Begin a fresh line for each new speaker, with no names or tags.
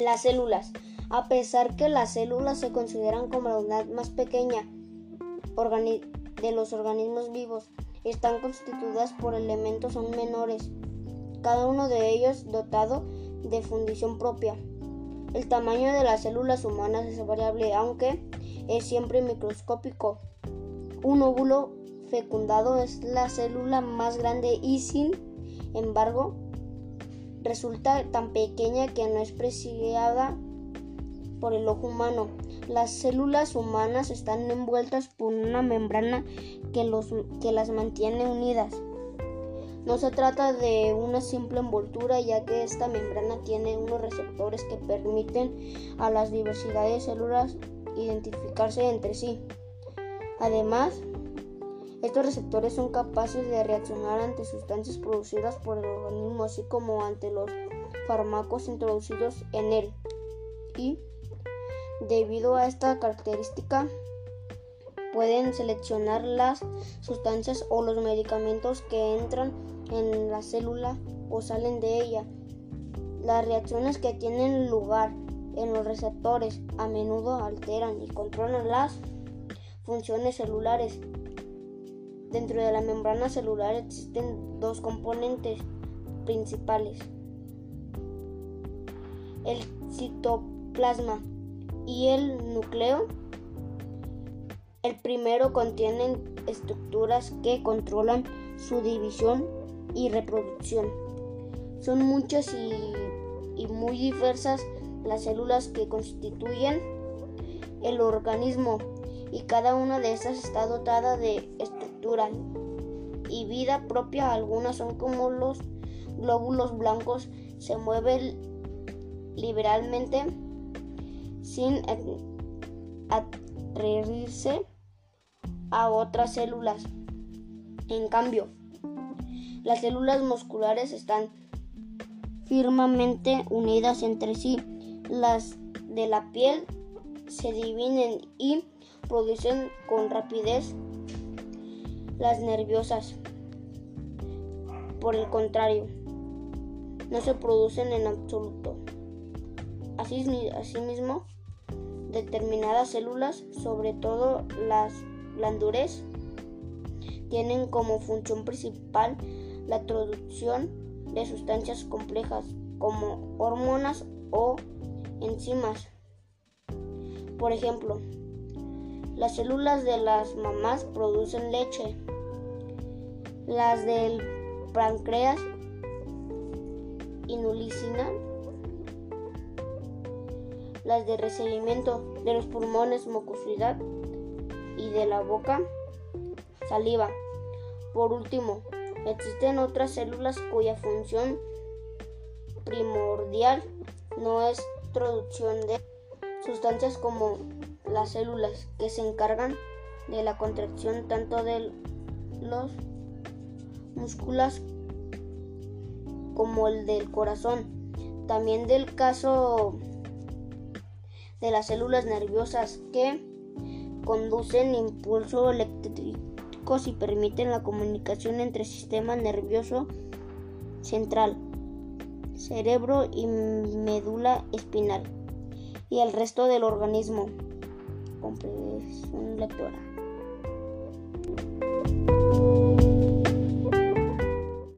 Las células. A pesar que las células se consideran como la unidad más pequeña de los organismos vivos, están constituidas por elementos aún menores, cada uno de ellos dotado de fundición propia. El tamaño de las células humanas es variable, aunque es siempre microscópico. Un óvulo fecundado es la célula más grande y sin embargo resulta tan pequeña que no es preciada por el ojo humano. Las células humanas están envueltas por una membrana que, los, que las mantiene unidas. No se trata de una simple envoltura ya que esta membrana tiene unos receptores que permiten a las diversidades de células identificarse entre sí. Además, estos receptores son capaces de reaccionar ante sustancias producidas por el organismo, así como ante los fármacos introducidos en él. Y debido a esta característica, pueden seleccionar las sustancias o los medicamentos que entran en la célula o salen de ella. Las reacciones que tienen lugar en los receptores a menudo alteran y controlan las funciones celulares. Dentro de la membrana celular existen dos componentes principales. El citoplasma y el núcleo. El primero contiene estructuras que controlan su división y reproducción. Son muchas y, muy diversas las células que constituyen el organismo y cada una de estas está dotada de y vida propia. Algunas son como los glóbulos blancos, se mueven liberalmente sin adherirse a otras células. En cambio, las células musculares están firmemente unidas entre sí. Las de la piel se dividen y producen con rapidez las nerviosas. Por el contrario, no se producen en absoluto. Así, asimismo, determinadas células, sobre todo las glandules, tienen como función principal la producción de sustancias complejas como hormonas o enzimas. Por ejemplo, las células de las mamás producen leche, las del páncreas inulicina, las de recibimiento de los pulmones mucosidad y de la boca saliva. Por último, Existen otras células cuya función primordial no es producción de sustancias como las células que se encargan de la contracción tanto de los músculos como el del corazón. También del caso de las células nerviosas que conducen impulso eléctrico y permiten la comunicación entre sistema nervioso central, cerebro y médula espinal y el resto del organismo. Comprensión lectora.